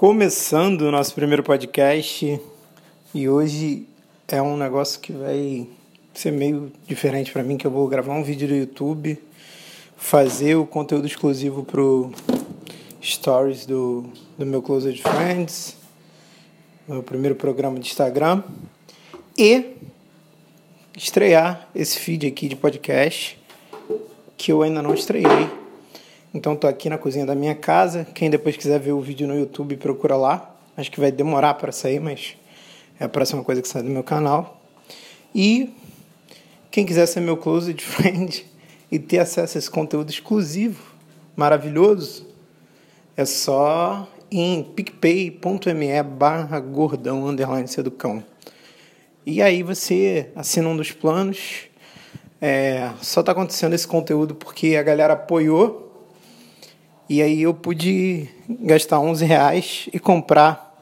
Começando o nosso primeiro podcast e hoje é um negócio que vai ser meio diferente para mim, que eu vou gravar um vídeo no YouTube, fazer o conteúdo exclusivo pro stories do, do meu Closed Friends, meu primeiro programa de Instagram e estrear esse feed aqui de podcast que eu ainda não estreiei então tô aqui na cozinha da minha casa. Quem depois quiser ver o vídeo no YouTube, procura lá. Acho que vai demorar para sair, mas é a próxima coisa que sai do meu canal. E quem quiser ser meu closed friend e ter acesso a esse conteúdo exclusivo, maravilhoso, é só em picpay.me barra gordão underline seducão. E aí você assina um dos planos. É, só tá acontecendo esse conteúdo porque a galera apoiou e aí eu pude gastar 11 reais e comprar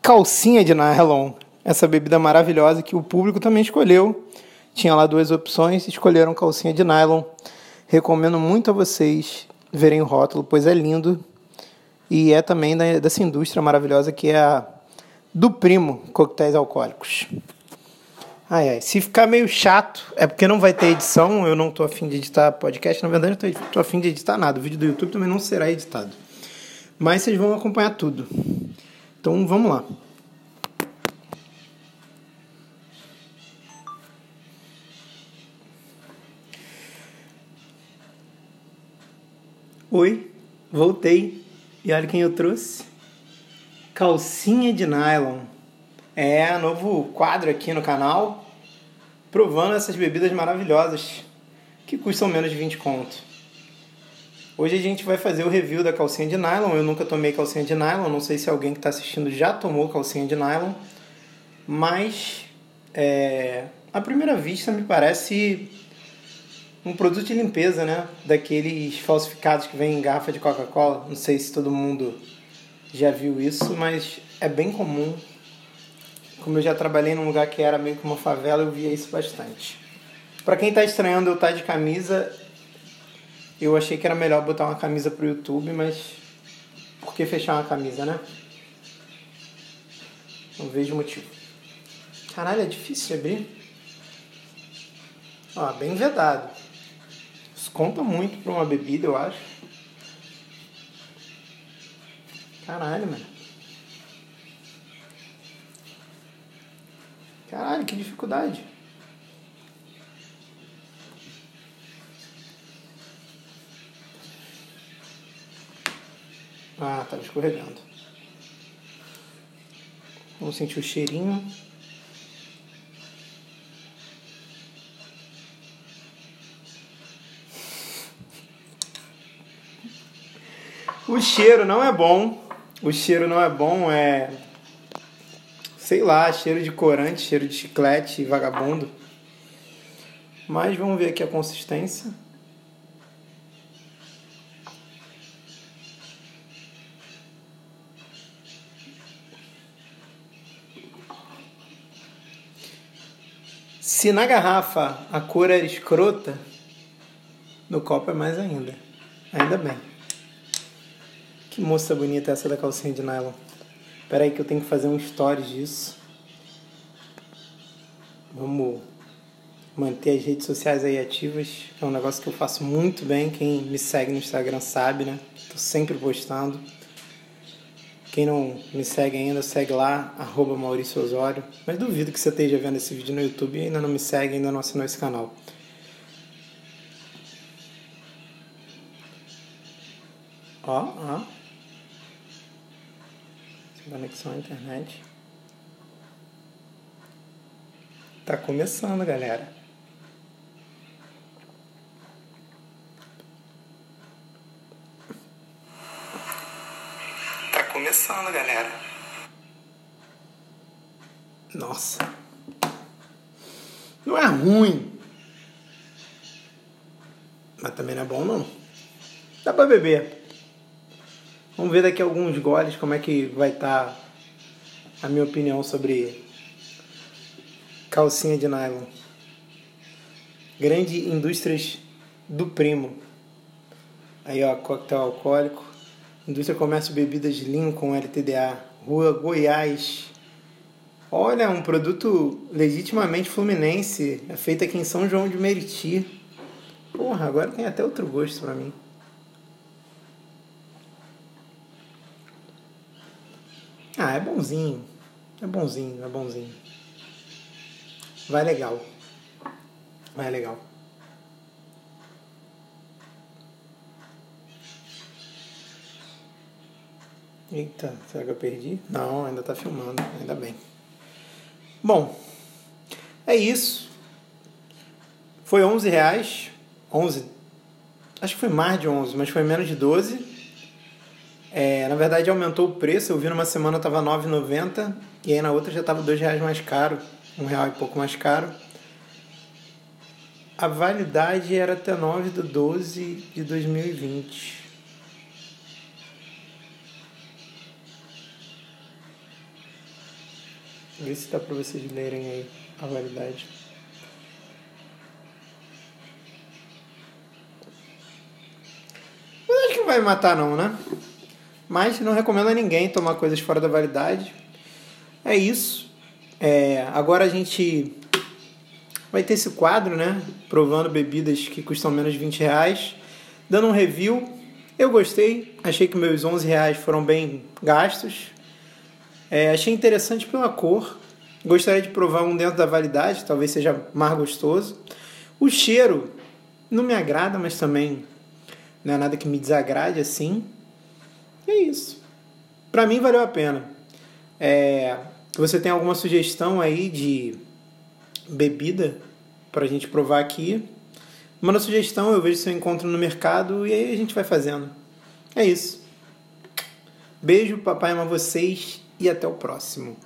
calcinha de nylon, essa bebida maravilhosa que o público também escolheu. Tinha lá duas opções, escolheram calcinha de nylon. Recomendo muito a vocês verem o rótulo, pois é lindo. E é também dessa indústria maravilhosa que é a do Primo Coquetéis Alcoólicos. Ai, ai. Se ficar meio chato, é porque não vai ter edição. Eu não tô afim de editar podcast. Na verdade, eu tô, tô afim de editar nada. O vídeo do YouTube também não será editado. Mas vocês vão acompanhar tudo. Então vamos lá. Oi, voltei. E olha quem eu trouxe. Calcinha de nylon. É novo quadro aqui no canal provando essas bebidas maravilhosas que custam menos de 20 conto. Hoje a gente vai fazer o review da calcinha de nylon. Eu nunca tomei calcinha de nylon, não sei se alguém que está assistindo já tomou calcinha de nylon, mas é, à primeira vista me parece um produto de limpeza, né? Daqueles falsificados que vem em garrafa de Coca-Cola. Não sei se todo mundo já viu isso, mas é bem comum como eu já trabalhei num lugar que era meio que uma favela, eu via isso bastante. Para quem está estranhando eu estar tá de camisa, eu achei que era melhor botar uma camisa pro YouTube, mas por que fechar uma camisa, né? Não vejo motivo. Caralho, é difícil de abrir. Ó, bem vedado. Isso conta muito para uma bebida, eu acho. Caralho, mano. Caralho, que dificuldade. Ah, tá escorregando. Vamos sentir o cheirinho. O cheiro não é bom. O cheiro não é bom, é sei lá, cheiro de corante, cheiro de chiclete, vagabundo. Mas vamos ver aqui a consistência. Se na garrafa a cor era escrota, no copo é mais ainda. Ainda bem. Que moça bonita essa da calcinha de nylon. Espera aí que eu tenho que fazer um stories disso. Vamos manter as redes sociais aí ativas, é um negócio que eu faço muito bem. Quem me segue no Instagram sabe, né? Tô sempre postando. Quem não me segue ainda, segue lá, arroba Maurício Osório. Mas duvido que você esteja vendo esse vídeo no YouTube e ainda não me segue, ainda não assinou esse canal. Ó, ó conexão à internet. Tá começando, galera. Tá começando, galera. Nossa. Não é ruim. Mas também não é bom, não. Dá pra beber. Vamos ver daqui a alguns goles como é que vai estar tá a minha opinião sobre calcinha de nylon. Grande indústrias do primo. Aí ó, coquetel alcoólico. Indústria Comércio Bebidas Lincoln, LTDA, Rua Goiás. Olha, um produto legitimamente fluminense, é feito aqui em São João de Meriti. Porra, agora tem até outro gosto pra mim. Ah, é bonzinho. É bonzinho, é bonzinho. Vai legal. Vai legal. Eita, será que eu perdi? Não, ainda tá filmando, ainda bem. Bom, é isso. Foi 11 reais. 11. Acho que foi mais de 11, mas foi menos de 12. É, na verdade aumentou o preço, eu vi numa semana estava 9,90 e aí na outra já estava dois reais mais caro, um real e pouco mais caro. A validade era até 9 de 12 de 2020. Vê se dá para vocês lerem aí a validade. Mas acho que não vai matar não, né? Mas não recomendo a ninguém tomar coisas fora da validade. É isso. É, agora a gente vai ter esse quadro, né? Provando bebidas que custam menos de 20 reais. Dando um review. Eu gostei. Achei que meus 11 reais foram bem gastos. É, achei interessante pela cor. Gostaria de provar um dentro da validade, talvez seja mais gostoso. O cheiro não me agrada, mas também não é nada que me desagrade assim. E é isso. Para mim valeu a pena. É, você tem alguma sugestão aí de bebida para a gente provar aqui? Manda sugestão, eu vejo se eu encontro no mercado e aí a gente vai fazendo. É isso. Beijo, papai ama vocês e até o próximo.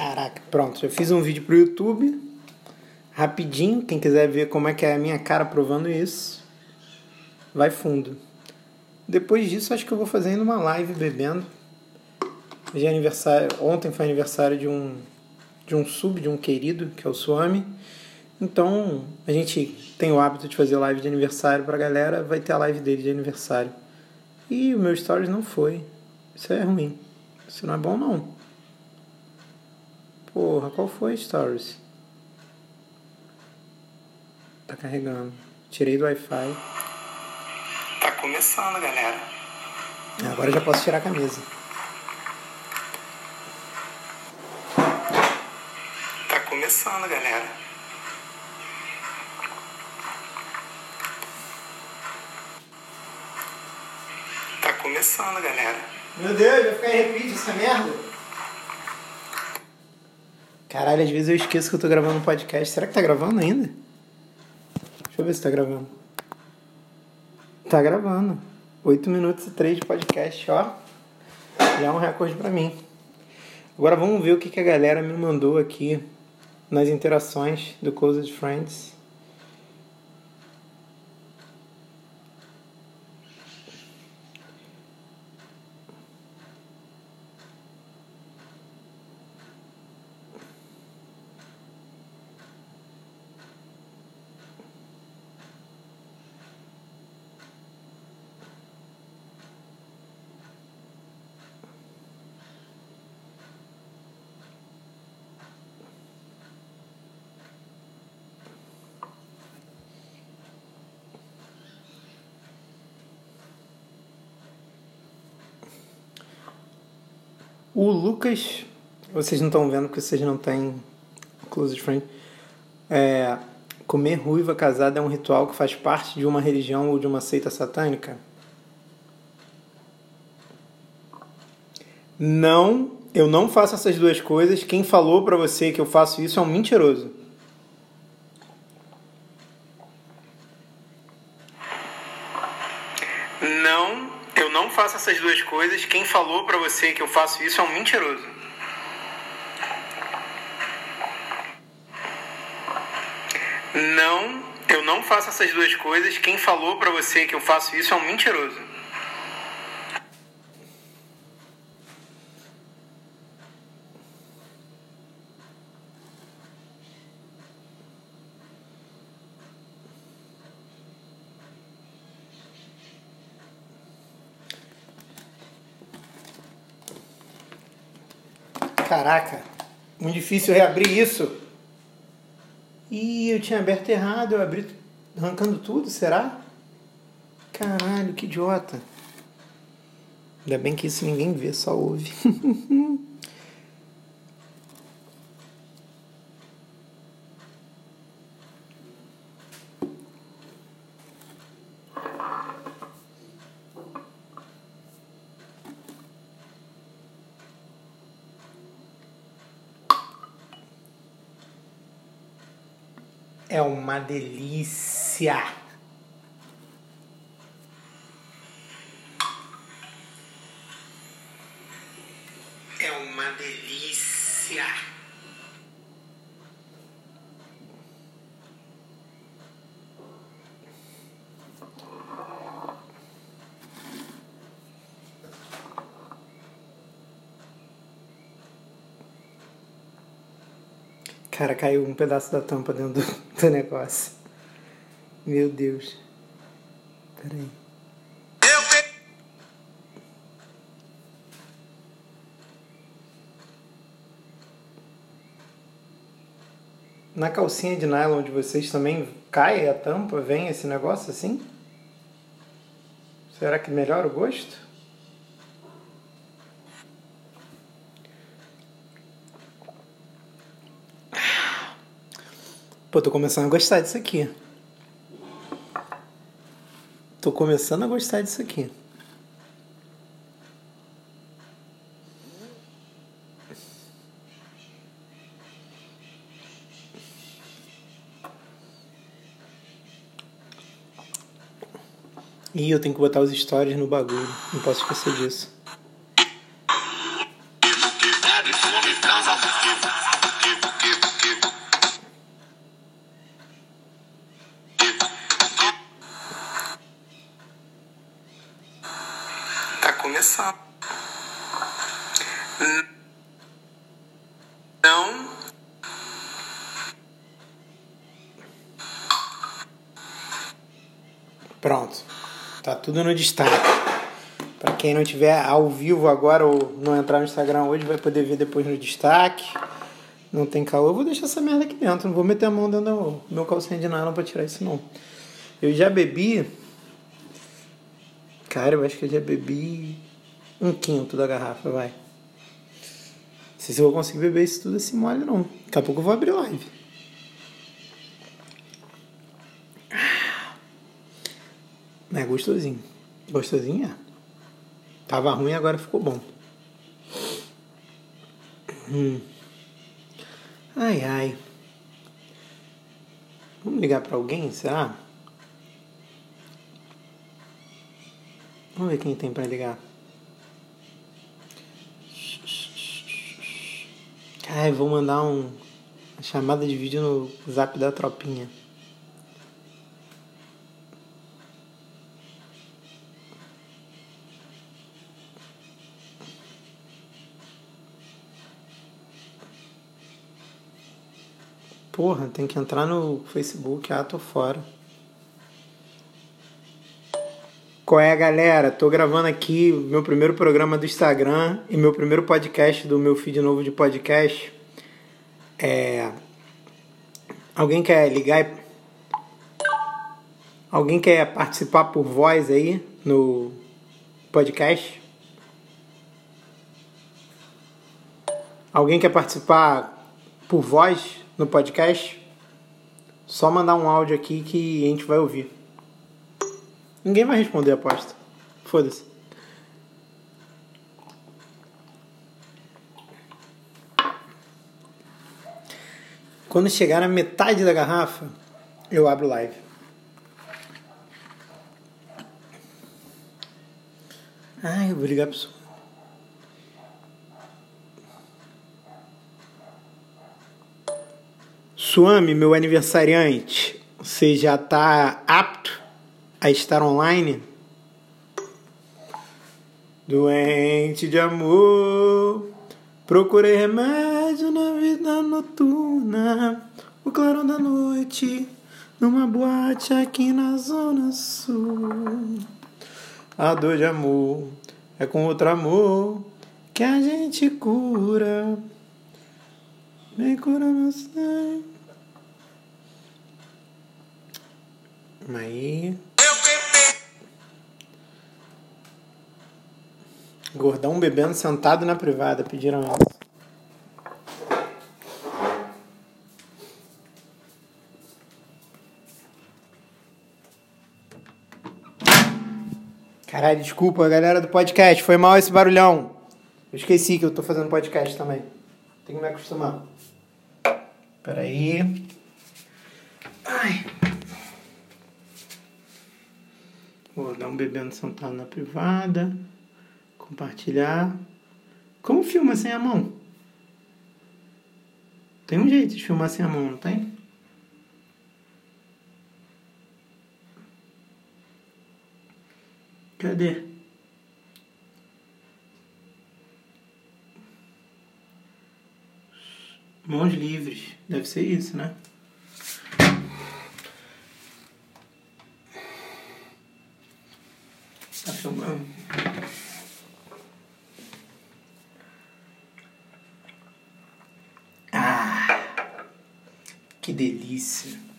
Caraca, pronto, já fiz um vídeo pro YouTube. Rapidinho, quem quiser ver como é que é a minha cara provando isso, vai fundo. Depois disso, acho que eu vou fazer ainda uma live bebendo. Hoje é aniversário, ontem foi aniversário de um de um sub, de um querido, que é o Suami. Então, a gente tem o hábito de fazer live de aniversário pra galera, vai ter a live dele de aniversário. E o meu stories não foi. Isso é ruim. Isso não é bom não. Porra, qual foi stories? Tá carregando. Tirei do Wi-Fi. Tá começando, galera. Agora já posso tirar a camisa. Tá começando, galera. Tá começando, galera. Meu Deus, vai ficar em repeat essa merda. Caralho, às vezes eu esqueço que eu tô gravando um podcast. Será que tá gravando ainda? Deixa eu ver se tá gravando. Tá gravando. 8 minutos e 3 de podcast, ó. Já é um recorde para mim. Agora vamos ver o que, que a galera me mandou aqui nas interações do Closed Friends. O Lucas, vocês não estão vendo porque vocês não têm close friend. É, comer ruiva casada é um ritual que faz parte de uma religião ou de uma seita satânica? Não, eu não faço essas duas coisas. Quem falou para você que eu faço isso é um mentiroso. faço essas duas coisas. Quem falou para você que eu faço isso é um mentiroso. Não, Eu não faço essas duas coisas. Quem falou pra você que eu faço isso é um mentiroso. Caraca, muito difícil reabrir isso. Ih, eu tinha aberto errado, eu abri arrancando tudo, será? Caralho, que idiota. Ainda bem que isso ninguém vê, só ouve. É uma delícia. É uma delícia. Cara, caiu um pedaço da tampa dentro do, do negócio. Meu Deus. Peraí. Na calcinha de nylon de vocês também cai a tampa, vem esse negócio assim? Será que melhora o gosto? Pô, tô começando a gostar disso aqui. Tô começando a gostar disso aqui. Ih, eu tenho que botar os stories no bagulho. Não posso esquecer disso. Tudo no destaque. Pra quem não tiver ao vivo agora ou não entrar no Instagram hoje, vai poder ver depois no destaque. Não tem caô, eu vou deixar essa merda aqui dentro. Não vou meter a mão dentro do meu calcinha de nylon pra tirar isso não. Eu já bebi. Cara, eu acho que eu já bebi um quinto da garrafa, vai. Não sei se eu vou conseguir beber isso tudo assim mole, não. Daqui a pouco eu vou abrir live. É gostosinho. Gostosinho é. Tava ruim, agora ficou bom. Hum. Ai, ai. Vamos ligar pra alguém, será? Vamos ver quem tem pra ligar. Ai, vou mandar um, uma chamada de vídeo no zap da tropinha. Porra, tem que entrar no Facebook, ah, tô fora. Qual é, galera? Tô gravando aqui meu primeiro programa do Instagram e meu primeiro podcast do meu feed novo de podcast. É... Alguém quer ligar? e- Alguém quer participar por voz aí no podcast? Alguém quer participar por voz no podcast? Só mandar um áudio aqui que a gente vai ouvir. Ninguém vai responder, aposta. Foda-se. Quando chegar na metade da garrafa, eu abro live. Ai, eu vou ligar pro som. Suame, meu aniversariante, Você já está apto a estar online? Doente de amor, procurei remédio na vida noturna, o clarão da noite, numa boate aqui na Zona Sul. A dor de amor é com outro amor que a gente cura. Vem curando sangue. Aí. Gordão bebendo sentado na privada, pediram essa. Caralho, desculpa, galera do podcast. Foi mal esse barulhão. Eu esqueci que eu tô fazendo podcast também. Tem que me acostumar. Peraí. Ai. Dar um bebendo sentado na privada. Compartilhar. Como filma sem a mão? Tem um jeito de filmar sem a mão, não tem? Cadê? Mãos livres. Deve ser isso, né? Tá filmando? Ah, que delícia.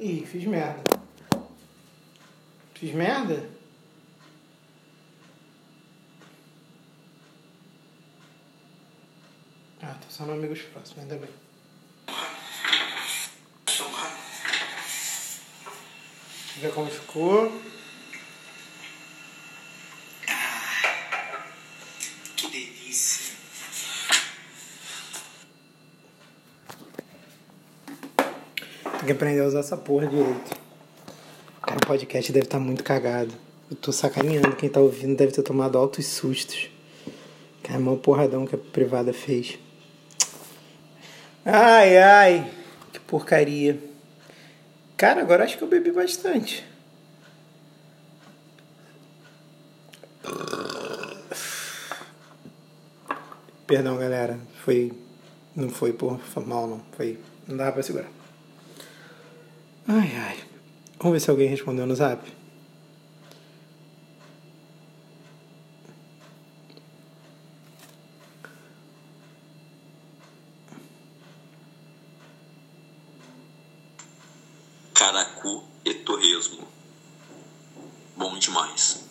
Ih, fiz merda. Fiz merda? Ah, tô só no Amigos Próximos, ainda bem. Eu ver como ficou. Que aprender a usar essa porra direito. Cara, o podcast deve estar muito cagado. Eu tô sacaneando. Quem tá ouvindo deve ter tomado altos sustos. Cara, é mó porradão que a privada fez. Ai, ai. Que porcaria. Cara, agora acho que eu bebi bastante. Perdão, galera. Foi. Não foi por mal, não. Foi. Não dava pra segurar. Ai, ai. Vamos ver se alguém respondeu no zap. Caracu e torresmo. Bom demais.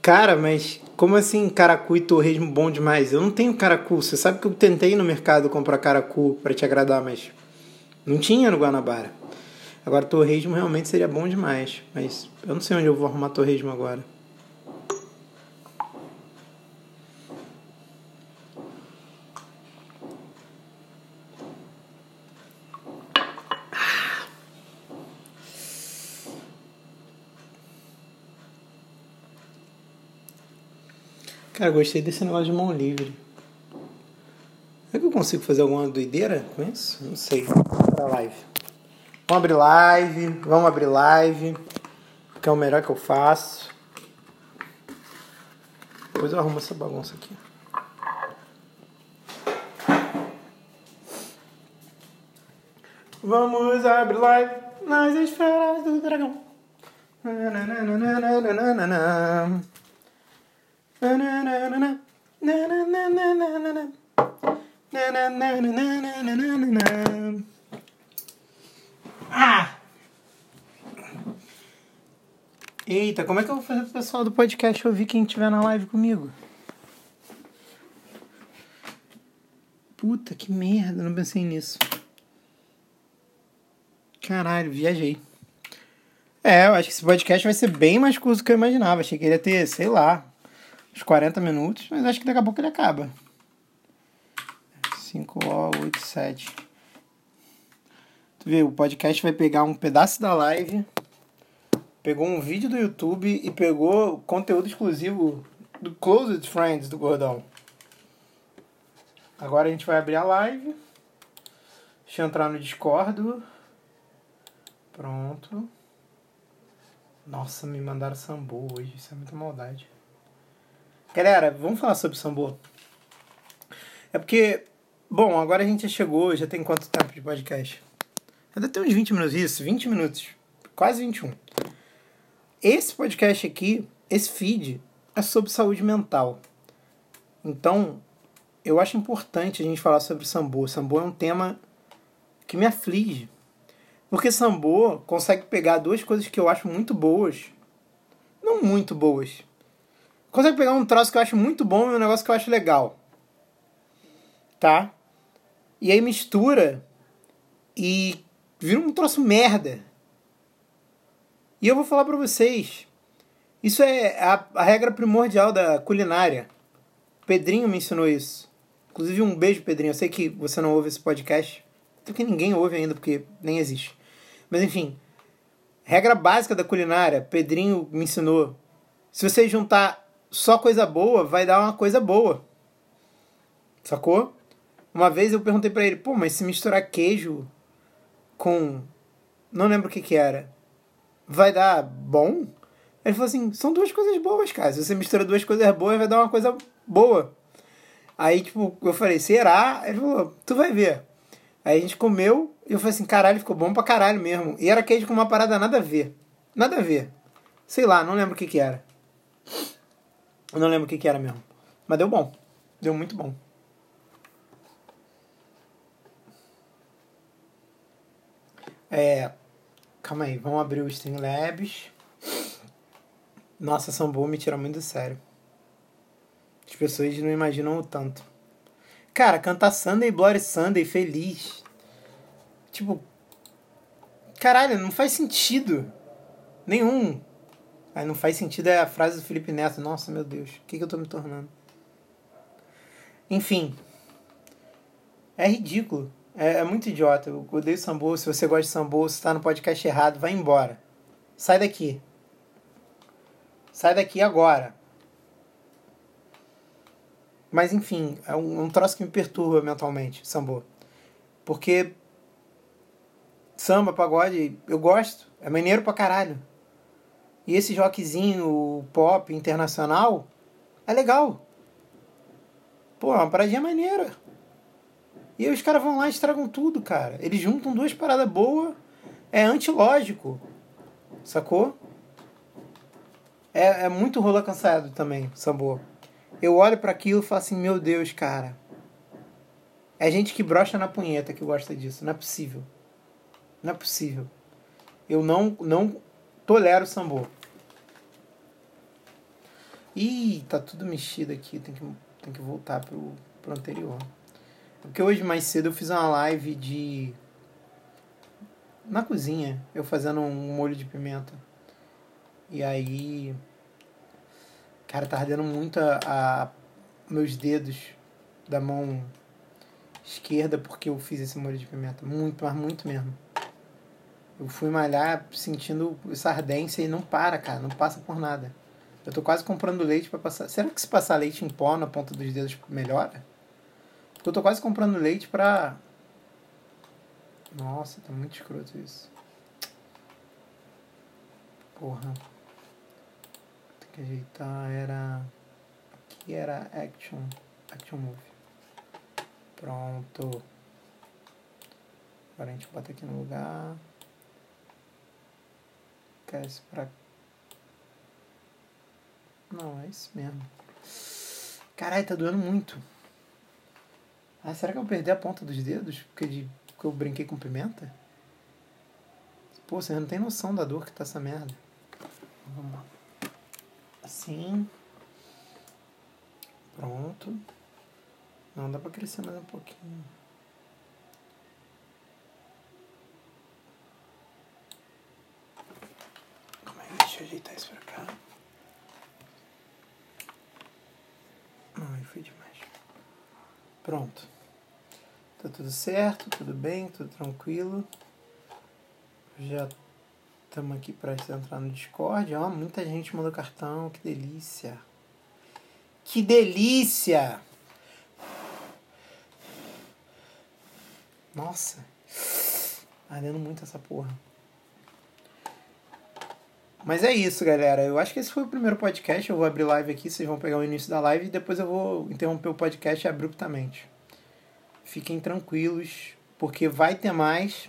Cara, mas como assim caracu e torresmo bom demais? Eu não tenho caracu. Você sabe que eu tentei no mercado comprar caracu para te agradar, mas não tinha no Guanabara. Agora torresmo realmente seria bom demais, mas eu não sei onde eu vou arrumar torresmo agora. Cara, gostei desse negócio de mão livre. Será que eu consigo fazer alguma doideira com isso? Não sei. Pra live. Vamos abrir live. Vamos abrir live. Que é o melhor que eu faço. Depois eu arrumo essa bagunça aqui. Vamos abrir live nas esferas do dragão. Ah! Eita, como é que eu vou fazer pro pessoal do podcast ouvir quem estiver na live comigo? Puta que merda, não pensei nisso. Caralho, viajei. É, eu acho que esse podcast vai ser bem mais curto do que eu imaginava. Achei que ele ia ter, sei lá, uns 40 minutos, mas acho que daqui a pouco ele acaba. 5, 8, 7. Vê, o podcast vai pegar um pedaço da live, pegou um vídeo do YouTube e pegou conteúdo exclusivo do Closed Friends do Gordão. Agora a gente vai abrir a live. Deixa eu entrar no Discord. Pronto. Nossa, me mandaram sambo hoje. Isso é muita maldade. Galera, vamos falar sobre sambo. É porque, bom, agora a gente chegou, já tem quanto tempo de podcast? Ainda tem uns 20 minutos, isso, 20 minutos. Quase 21. Esse podcast aqui, esse feed, é sobre saúde mental. Então, eu acho importante a gente falar sobre sambo. Sambo é um tema que me aflige. Porque Sambo consegue pegar duas coisas que eu acho muito boas. Não muito boas. Consegue pegar um troço que eu acho muito bom e um negócio que eu acho legal. Tá? E aí mistura e vira um troço merda. E eu vou falar pra vocês. Isso é a, a regra primordial da culinária. Pedrinho me ensinou isso. Inclusive, um beijo, Pedrinho. Eu sei que você não ouve esse podcast. Porque ninguém ouve ainda, porque nem existe. Mas enfim, regra básica da culinária, Pedrinho me ensinou. Se você juntar só coisa boa, vai dar uma coisa boa. Sacou? Uma vez eu perguntei para ele, pô, mas se misturar queijo com. Não lembro o que que era. Vai dar bom? Ele falou assim: são duas coisas boas, cara. Se você mistura duas coisas boas, vai dar uma coisa boa. Aí, tipo, eu falei: será? Ele falou: tu vai ver. Aí a gente comeu e eu falei assim, caralho, ficou bom pra caralho mesmo. E era queijo com uma parada nada a ver. Nada a ver. Sei lá, não lembro o que que era. Eu não lembro o que que era mesmo. Mas deu bom. Deu muito bom. É. Calma aí, vamos abrir o Streamlabs. Nossa, Sambo me tira muito do sério. As pessoas não imaginam o tanto. Cara, cantar Sunday Bloody Sunday feliz. Tipo. Caralho, não faz sentido. Nenhum. Aí não faz sentido é a frase do Felipe Neto. Nossa, meu Deus, o que, que eu tô me tornando? Enfim. É ridículo. É, é muito idiota. Eu odeio Sambo. Se você gosta de Sambo, se tá no podcast errado, vai embora. Sai daqui. Sai daqui agora. Mas enfim, é um, um troço que me perturba mentalmente, sambô. Porque samba, pagode, eu gosto. É maneiro pra caralho. E esse rockzinho pop internacional é legal. Pô, é uma paradinha maneira. E aí os caras vão lá e estragam tudo, cara. Eles juntam duas paradas boas. É antilógico. Sacou? É, é muito rola cansado também, sambô eu olho para aquilo e falo assim, meu Deus, cara. É gente que brocha na punheta que gosta disso. Não é possível. Não é possível. Eu não, não tolero sambô. Ih, tá tudo mexido aqui. Tem que, tem que voltar pro, pro anterior. Porque hoje mais cedo eu fiz uma live de. Na cozinha, eu fazendo um molho de pimenta. E aí Cara, tá ardendo muito a, a, meus dedos da mão esquerda porque eu fiz esse molho de pimenta. Muito, mas muito mesmo. Eu fui malhar sentindo essa ardência e não para, cara. Não passa por nada. Eu tô quase comprando leite para passar. Será que se passar leite em pó na ponta dos dedos melhora? Eu tô quase comprando leite pra. Nossa, tá muito escroto isso. Porra que ajeitar era. Aqui era Action. Action Move. Pronto. Agora a gente bota aqui no lugar. Cresce pra. Não, é isso mesmo. Caralho, tá doendo muito. Ah, será que eu perdi a ponta dos dedos? Porque, de, porque eu brinquei com pimenta? Pô, você não tem noção da dor que tá essa merda. Vamos lá. Assim. Pronto. Não, dá pra crescer mais um pouquinho. Deixa eu ajeitar isso pra cá. Ai, foi demais. Pronto. Tá tudo certo, tudo bem, tudo tranquilo. Já estamos aqui para entrar no Discord. Ó, muita gente mandou cartão, que delícia. Que delícia! Nossa. Ardendo muito essa porra. Mas é isso, galera. Eu acho que esse foi o primeiro podcast. Eu vou abrir live aqui, vocês vão pegar o início da live e depois eu vou interromper o podcast abruptamente. Fiquem tranquilos, porque vai ter mais.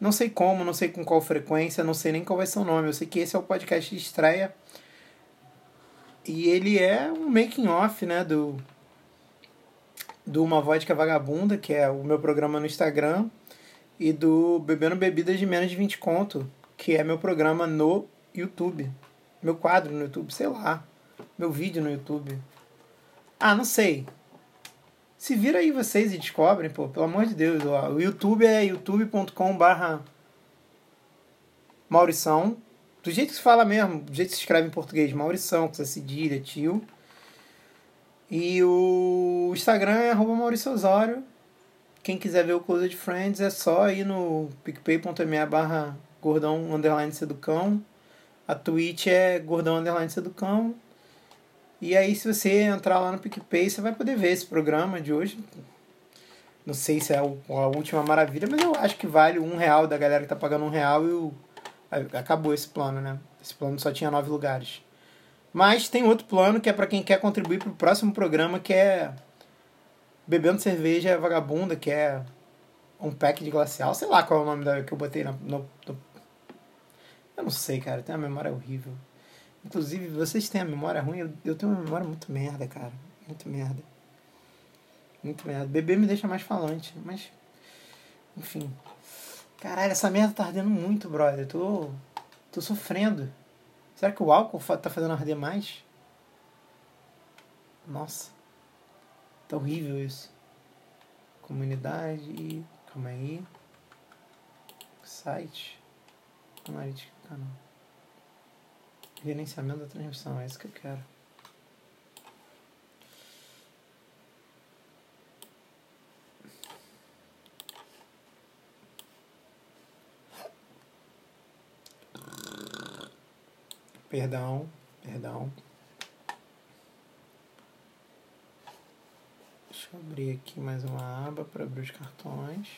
Não sei como, não sei com qual frequência, não sei nem qual vai ser o nome. Eu sei que esse é o podcast de estreia. E ele é um making off, né, do do Uma Vodka Vagabunda, que é o meu programa no Instagram, e do Bebendo Bebidas de Menos de 20 Conto, que é meu programa no YouTube. Meu quadro no YouTube, sei lá. Meu vídeo no YouTube. Ah, não sei. Se vira aí vocês e descobrem, pô, pelo amor de Deus. Ó. O YouTube é youtube.com barra Maurição. Do jeito que se fala mesmo, do jeito que se escreve em português, Maurição, com essa cedilha, tio. E o Instagram é arroba Maurício Osório. Quem quiser ver o Closet Friends é só ir no picpay.me barra gordão underline seducão. A Twitch é gordão underline seducão. E aí, se você entrar lá no PicPay, você vai poder ver esse programa de hoje. Não sei se é a última maravilha, mas eu acho que vale um real da galera que tá pagando um real e o... acabou esse plano, né? Esse plano só tinha nove lugares. Mas tem outro plano que é para quem quer contribuir para o próximo programa, que é Bebendo Cerveja Vagabunda, que é um pack de glacial. Sei lá qual é o nome da, que eu botei no, no... Eu não sei, cara. Tem uma memória horrível. Inclusive, vocês têm a memória ruim, eu, eu tenho uma memória muito merda, cara. Muito merda. Muito merda. Beber me deixa mais falante, mas. Enfim. Caralho, essa merda tá ardendo muito, brother. Eu tô. tô sofrendo. Será que o álcool tá fazendo arder mais? Nossa. Tá horrível isso. Comunidade. Calma aí. Site. Analítica canal. Gerenciamento da transmissão, é isso que eu quero. Perdão, perdão. Deixa eu abrir aqui mais uma aba para abrir os cartões.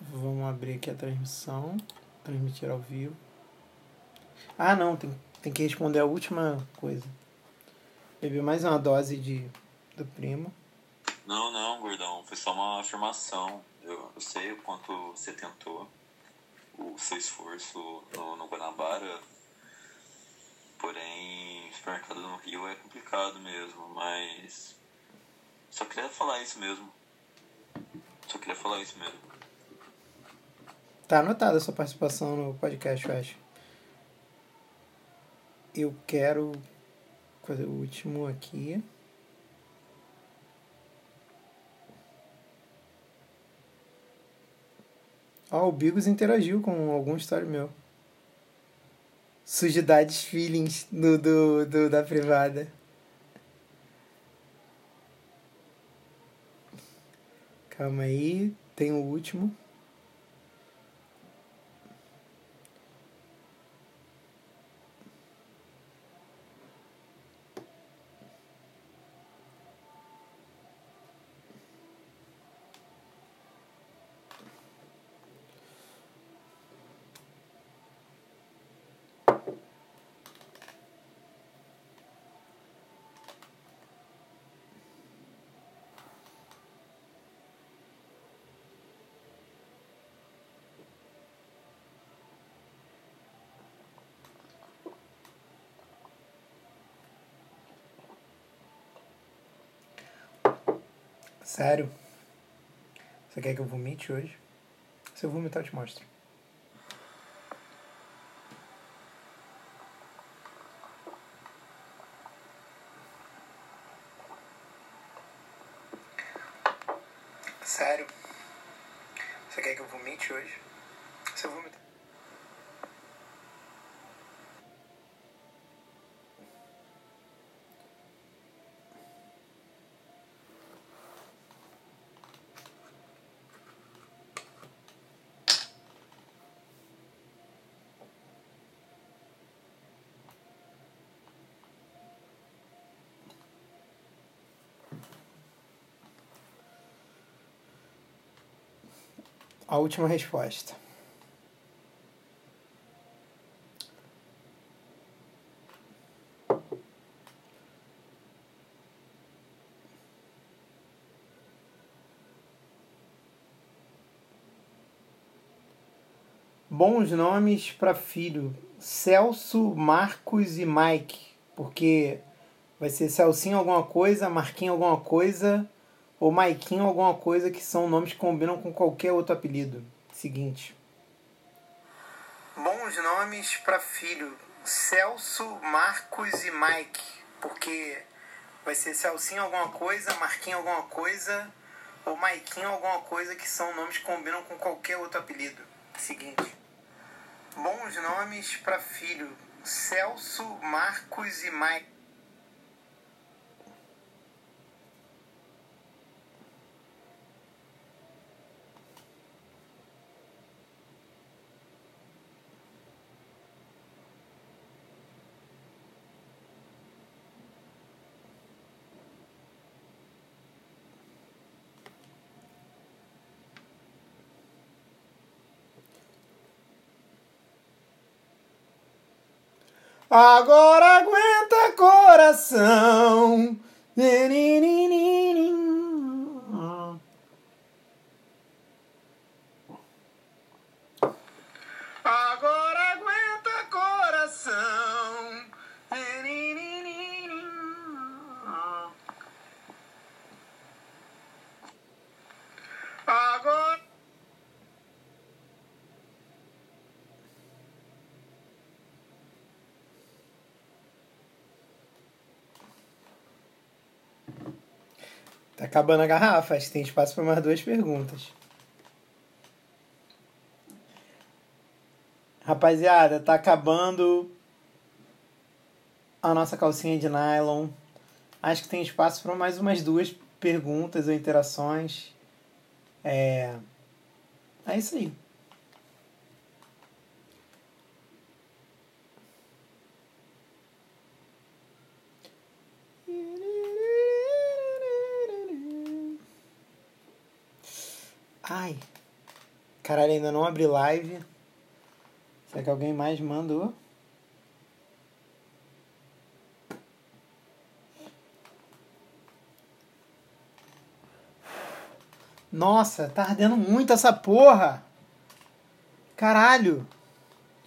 Vamos abrir aqui a transmissão. Transmitir ao vivo. Ah, não, tem, tem que responder a última coisa. Beber mais uma dose de do primo. Não, não, gordão. Foi só uma afirmação. Eu, eu sei o quanto você tentou o seu esforço no, no Guanabara. Porém, supermercado no Rio é complicado mesmo, mas. Só queria falar isso mesmo. Só queria falar isso mesmo. Tá anotada a sua participação no podcast, eu acho. Eu quero fazer o último aqui. Ó, oh, o Bigos interagiu com algum story meu. Sujidades feelings do, do, do, da privada. Calma aí, tem o último. Sério? Você quer que eu vomite hoje? Se eu vomitar, eu te mostro. Sério? Você quer que eu vomite hoje? Você vomita. A última resposta. Bons nomes para filho: Celso, Marcos e Mike, porque vai ser Celcinho alguma coisa, Marquinho alguma coisa ou Maiquinho alguma coisa que são nomes que combinam com qualquer outro apelido. Seguinte. Bons nomes para filho: Celso, Marcos e Mike, porque vai ser Celcinho alguma coisa, Marquinho alguma coisa ou Maiquinho alguma coisa que são nomes que combinam com qualquer outro apelido. Seguinte. Bons nomes para filho: Celso, Marcos e Mike. Agora aguenta coração. Agora. Tá acabando a garrafa, acho que tem espaço para mais duas perguntas. Rapaziada, tá acabando a nossa calcinha de nylon. Acho que tem espaço para mais umas duas perguntas ou interações. É, é isso aí. Ai. Caralho, ainda não abri live. Será que alguém mais mandou? Nossa, tá ardendo muito essa porra. Caralho.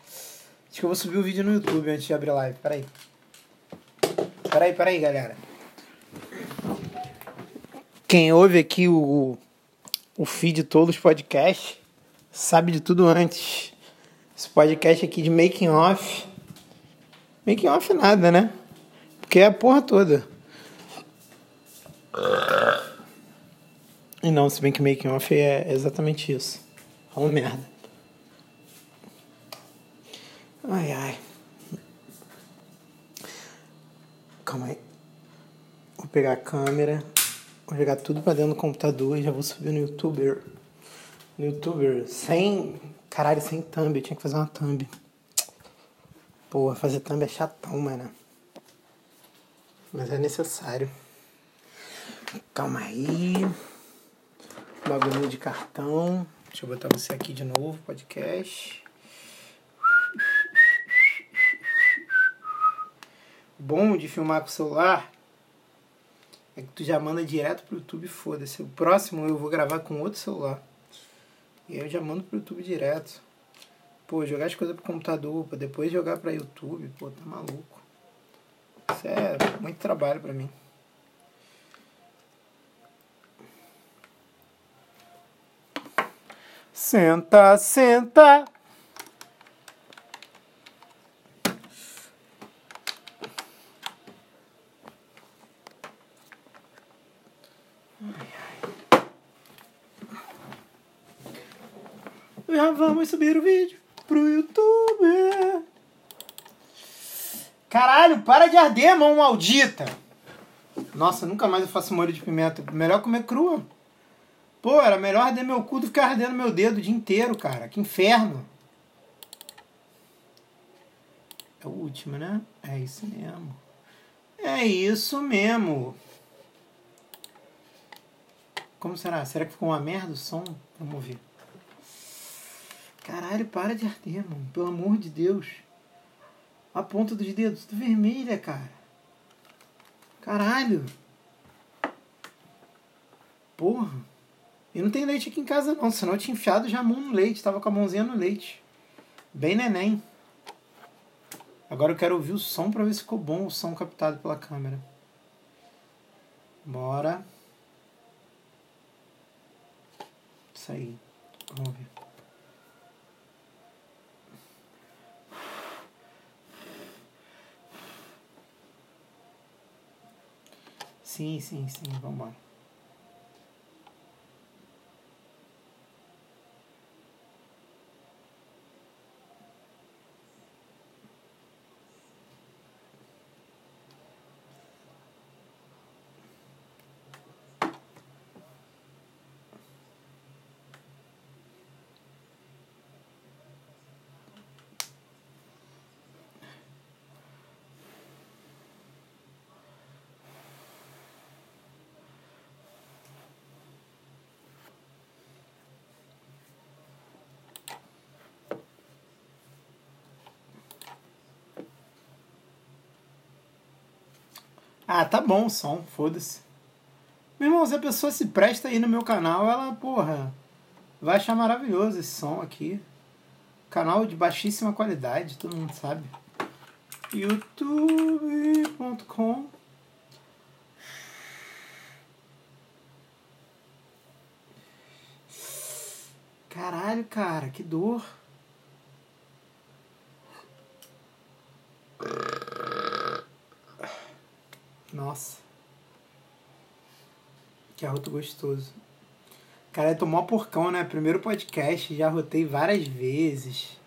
Acho que eu vou subir o vídeo no YouTube antes de abrir live. Peraí. Peraí, peraí, galera. Quem ouve aqui o, o feed todos os podcasts sabe de tudo antes. Esse podcast aqui de making off. Making off nada, né? Porque é a porra toda. E não, se bem que making off é exatamente isso. Fala merda. Ai ai. Calma aí. Vou pegar a câmera. Vou jogar tudo pra dentro do computador e já vou subir no YouTuber. No YouTuber. Sem. Caralho, sem thumb. Eu tinha que fazer uma thumb. Porra, fazer thumb é chatão, mano. Mas é necessário. Calma aí. Bagulho de cartão. Deixa eu botar você aqui de novo, podcast. Bom de filmar com o celular é que tu já manda direto pro YouTube, foda-se. O próximo eu vou gravar com outro celular. E aí eu já mando pro YouTube direto. Pô, jogar as coisas pro computador, pra depois jogar pra YouTube, pô, tá maluco. Isso é muito trabalho pra mim. Senta, senta. já vamos subir o vídeo pro YouTube. Caralho, para de arder, mão maldita. Nossa, nunca mais eu faço molho de pimenta. Melhor comer crua. Pô, era melhor arder meu cu do que ficar ardendo meu dedo o dia inteiro, cara. Que inferno. É o último, né? É isso mesmo. É isso mesmo. Como será? Será que ficou uma merda o som? Vamos ver. Caralho, para de arder, mano. Pelo amor de Deus. A ponta dos dedos, tudo vermelha, cara. Caralho. Porra. E não tem leite aqui em casa não, senão eu tinha enfiado já a mão no leite, tava com a mãozinha no leite. Bem neném. Agora eu quero ouvir o som para ver se ficou bom o som captado pela câmera. Bora. Isso aí. Vamos ver. Sim, sim, sim. Vamos embora. Ah, tá bom o som, foda-se. Meu irmão, se a pessoa se presta aí no meu canal, ela, porra, vai achar maravilhoso esse som aqui. Canal de baixíssima qualidade, todo mundo sabe. youtube.com Caralho, cara, que dor. Nossa. Que arroto gostoso. Cara, eu tô mó porcão, né? Primeiro podcast, já rotei várias vezes.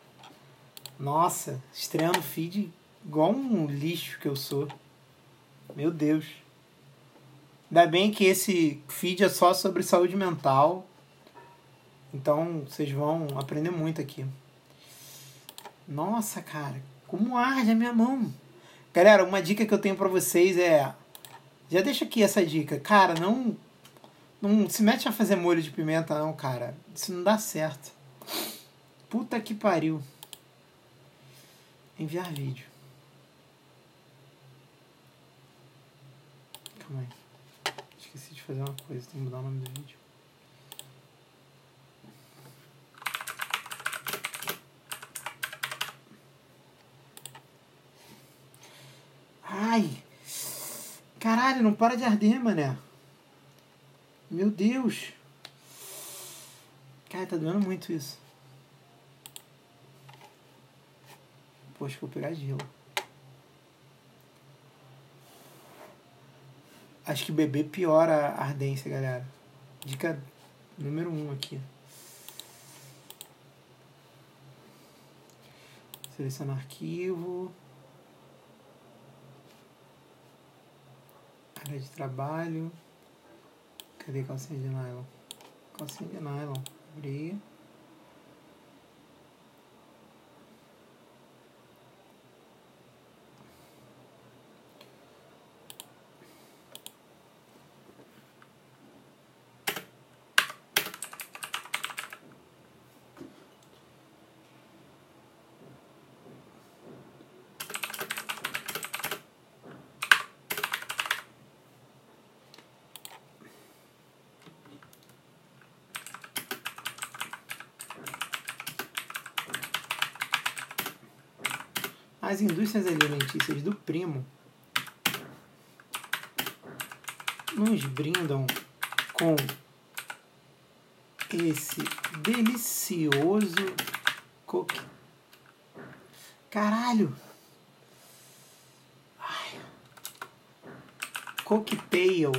Nossa, estreando feed igual um lixo que eu sou. Meu Deus. Ainda bem que esse feed é só sobre saúde mental. Então vocês vão aprender muito aqui. Nossa, cara, como arde a minha mão. Galera, uma dica que eu tenho para vocês é. Já deixa aqui essa dica. Cara, não. Não se mete a fazer molho de pimenta, não, cara. Isso não dá certo. Puta que pariu. Enviar vídeo. Calma aí. Esqueci de fazer uma coisa. Tem que mudar o nome do vídeo. Ai! Caralho, não para de arder, mané. Meu Deus. Cara, tá doendo muito isso. Poxa, vou pegar gelo. Acho que beber piora a ardência, galera. Dica número um aqui. Selecionar arquivo. Área de trabalho. Cadê calcinha de nylon? Calcinha de nylon. Abrir. As indústrias alimentícias do primo nos brindam com esse delicioso coque. Caralho! Ai. Cocktail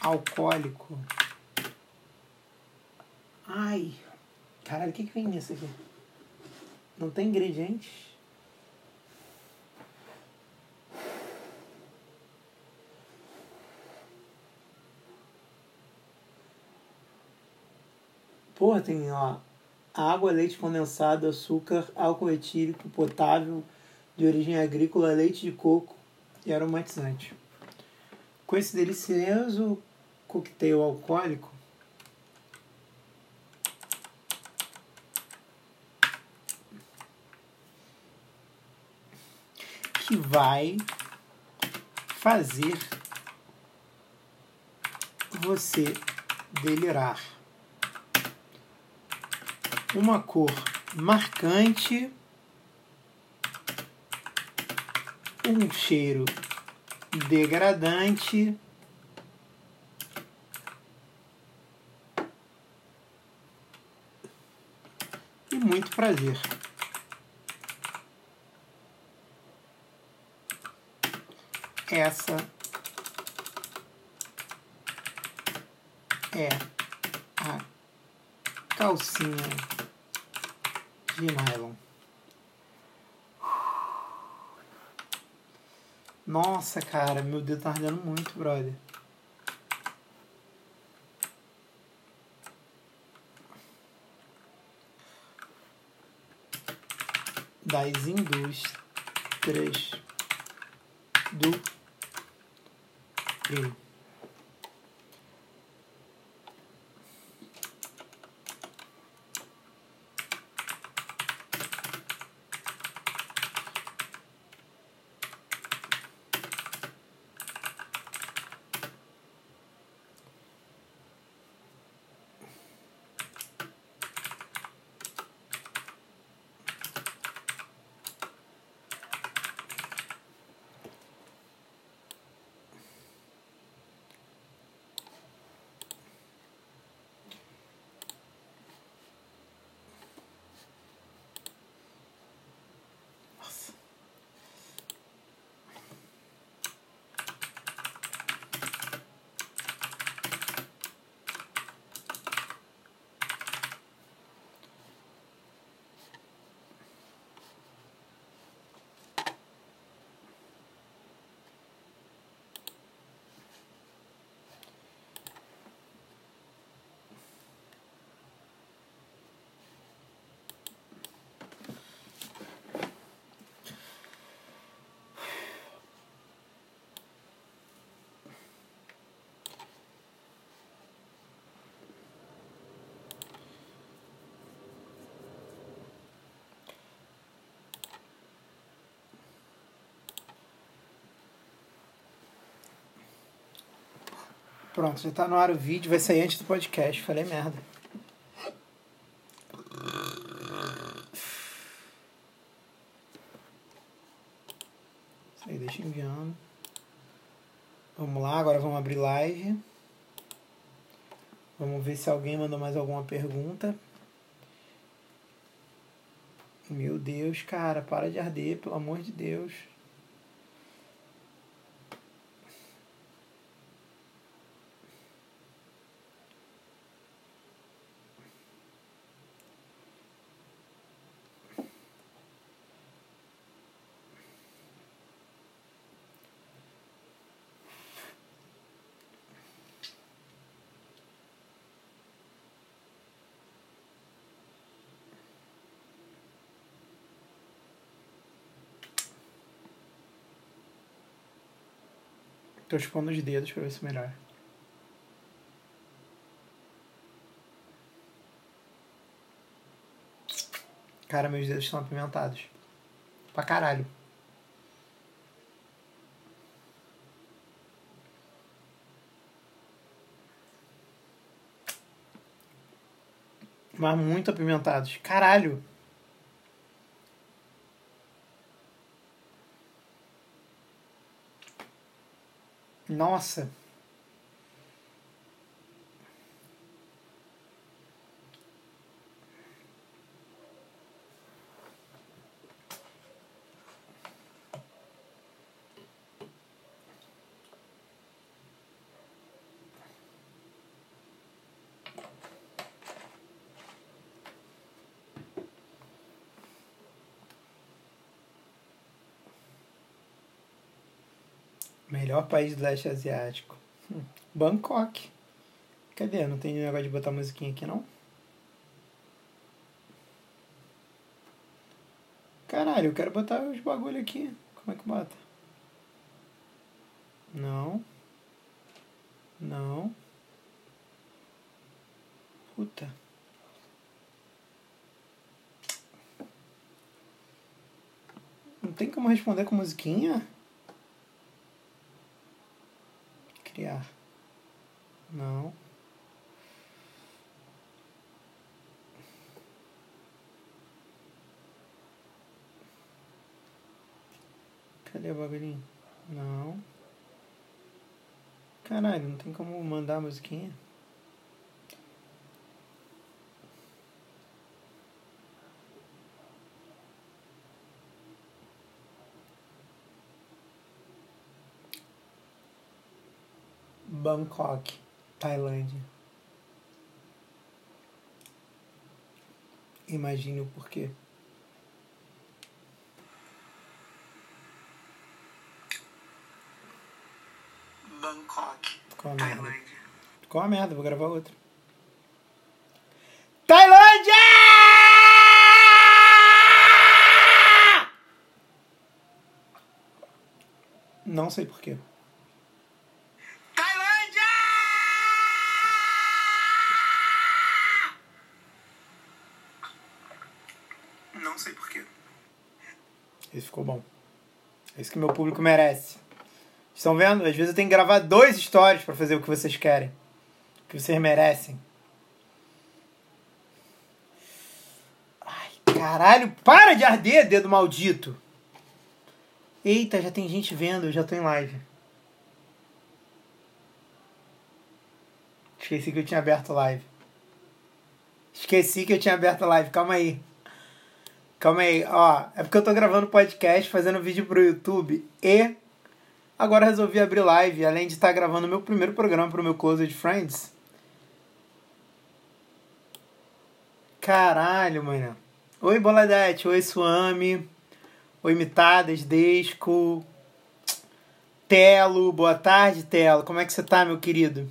alcoólico Ai. Caralho, o que, que vem nisso aqui? Não tem ingredientes? Porra, tem ó, água, leite condensado, açúcar, álcool etílico potável de origem agrícola, leite de coco e aromatizante. Com esse delicioso coquetel alcoólico, vai fazer você delirar. Uma cor marcante, um cheiro degradante. E muito prazer. Essa é a calcinha de nylon. Nossa, cara, meu dedo tá ardendo muito, brother. Das indústrias do Rio. Pronto, já tá no ar o vídeo, vai sair antes do podcast. Falei merda. Isso aí, deixa enviando. Vamos lá, agora vamos abrir live. Vamos ver se alguém mandou mais alguma pergunta. Meu Deus, cara, para de arder, pelo amor de Deus. Tô expondo os dedos pra ver se melhora. Cara, meus dedos estão apimentados. Pra caralho. Mas muito apimentados. Caralho. Nossa. Melhor país do leste asiático. Hum. Bangkok. Cadê? Não tem negócio de botar musiquinha aqui, não? Caralho, eu quero botar os bagulho aqui. Como é que bota? Não. Não. Puta. Não tem como responder com musiquinha? Criar. Não. Cadê o bagulhinho? Não. Caralho, não tem como mandar a musiquinha? Bangkok, Tailândia. Imagine o porquê. Bangkok, Ficou. Tailândia. Ficou uma merda, vou gravar outra. Tailândia! Não sei porquê. Tailândia! Não sei porquê. Esse ficou bom. É isso que meu público merece. Estão vendo? Às vezes eu tenho que gravar dois stories pra fazer o que vocês querem. O que vocês merecem. Ai, caralho, para de arder, dedo maldito. Eita, já tem gente vendo, eu já tô em live. Esqueci que eu tinha aberto live. Esqueci que eu tinha aberto live, calma aí. Calma aí, ó. É porque eu tô gravando podcast, fazendo vídeo pro YouTube e agora resolvi abrir live, além de estar gravando meu primeiro programa pro meu Closed Friends. Caralho, mano. Oi, Boladete. Oi, Suami. Oi, Mitadas, Desco. Telo. Boa tarde, Telo. Como é que você tá, meu querido?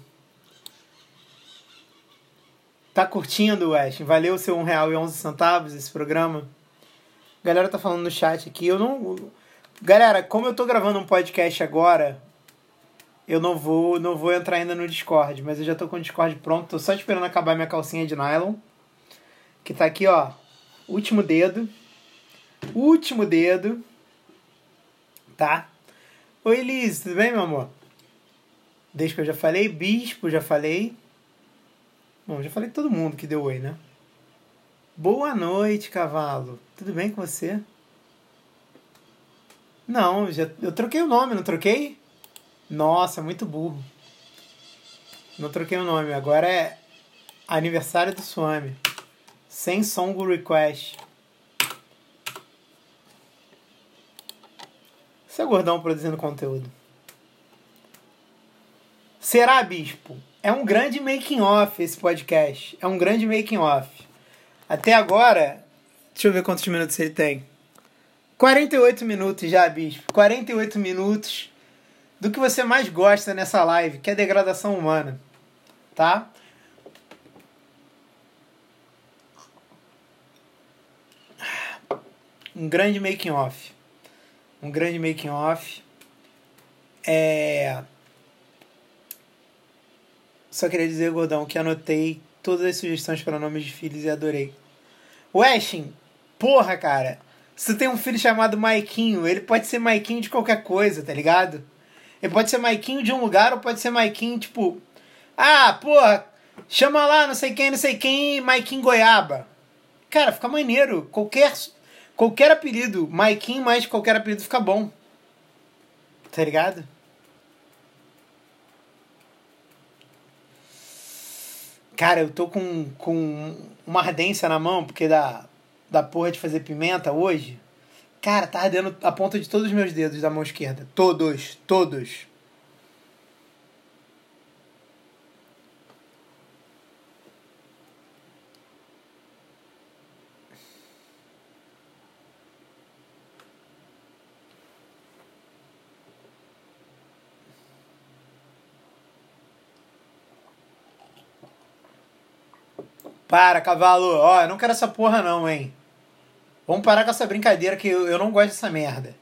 Tá curtindo, West? Valeu seu R$1,11 esse programa? A galera tá falando no chat aqui. Eu não. Galera, como eu tô gravando um podcast agora, eu não vou, não vou entrar ainda no Discord, mas eu já tô com o Discord pronto. Tô só esperando acabar minha calcinha de nylon. Que tá aqui, ó. Último dedo. Último dedo. Tá? Oi, Liz, tudo bem, meu amor? Desde que eu já falei. Bispo, já falei. Bom, já falei todo mundo que deu oi, né? Boa noite, cavalo. Tudo bem com você? Não, já, eu troquei o nome, não troquei? Nossa, muito burro. Não troquei o nome, agora é aniversário do Swami. Sem song request. Seu gordão produzindo conteúdo. Será, Bispo? É um grande making off esse podcast. É um grande making off. Até agora, deixa eu ver quantos minutos ele tem. 48 minutos já, Bispo. 48 minutos do que você mais gosta nessa live, que é degradação humana. Tá? Um grande making off. Um grande making off. É... Só queria dizer, Gordão, que anotei todas as sugestões para nomes de filhos e adorei. Weshin, porra, cara. Se tem um filho chamado Maiquinho, ele pode ser Maiquinho de qualquer coisa, tá ligado? Ele pode ser Maiquinho de um lugar ou pode ser Maiquinho, tipo... Ah, porra, chama lá não sei quem, não sei quem, Maiquinho Goiaba. Cara, fica maneiro. Qualquer, qualquer apelido, Maiquinho mais qualquer apelido fica bom. Tá ligado? Cara, eu tô com, com uma ardência na mão, porque da, da porra de fazer pimenta hoje. Cara, tá ardendo a ponta de todos os meus dedos da mão esquerda. Todos, todos. Para, cavalo. Ó, eu não quero essa porra não, hein. Vamos parar com essa brincadeira que eu, eu não gosto dessa merda.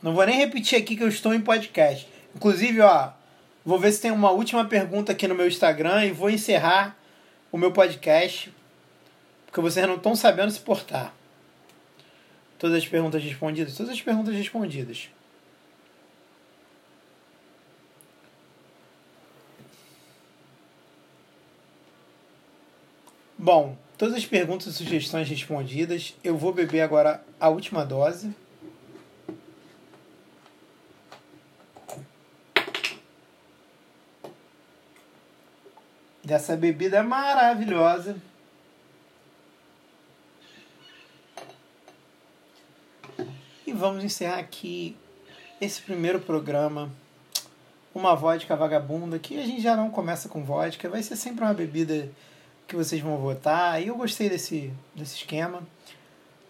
Não vou nem repetir aqui que eu estou em podcast. Inclusive, ó, vou ver se tem uma última pergunta aqui no meu Instagram e vou encerrar o meu podcast. Porque vocês não estão sabendo se portar. Todas as perguntas respondidas? Todas as perguntas respondidas. Bom, todas as perguntas e sugestões respondidas. Eu vou beber agora a última dose. Dessa bebida maravilhosa. E vamos encerrar aqui esse primeiro programa. Uma vodka vagabunda, que a gente já não começa com vodka, vai ser sempre uma bebida que vocês vão votar. E eu gostei desse, desse esquema.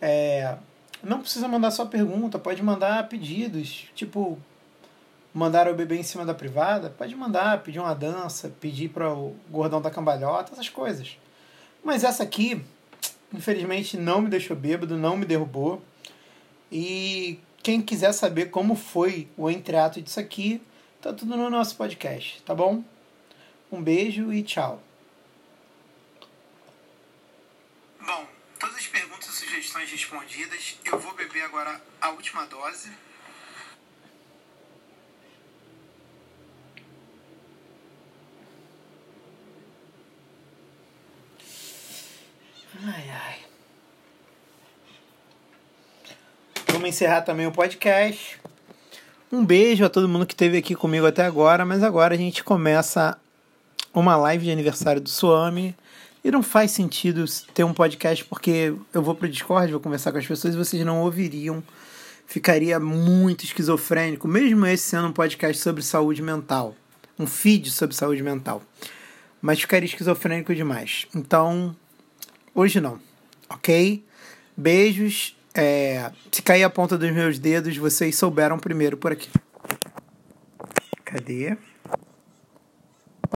É, não precisa mandar só pergunta, pode mandar pedidos. Tipo, mandar eu beber em cima da privada, pode mandar, pedir uma dança, pedir para o gordão da cambalhota, essas coisas. Mas essa aqui, infelizmente, não me deixou bêbado, não me derrubou. E quem quiser saber como foi o entreato disso aqui, tá tudo no nosso podcast, tá bom? Um beijo e tchau. Bom, todas as perguntas e sugestões respondidas. Eu vou beber agora a última dose. Ai, ai. Vamos encerrar também o podcast. Um beijo a todo mundo que esteve aqui comigo até agora, mas agora a gente começa uma live de aniversário do Suami. E não faz sentido ter um podcast porque eu vou pro Discord, vou conversar com as pessoas e vocês não ouviriam. Ficaria muito esquizofrênico, mesmo esse sendo um podcast sobre saúde mental. Um feed sobre saúde mental. Mas ficaria esquizofrênico demais. Então, hoje não. Ok? Beijos. É, se cair a ponta dos meus dedos, vocês souberam primeiro por aqui. Cadê?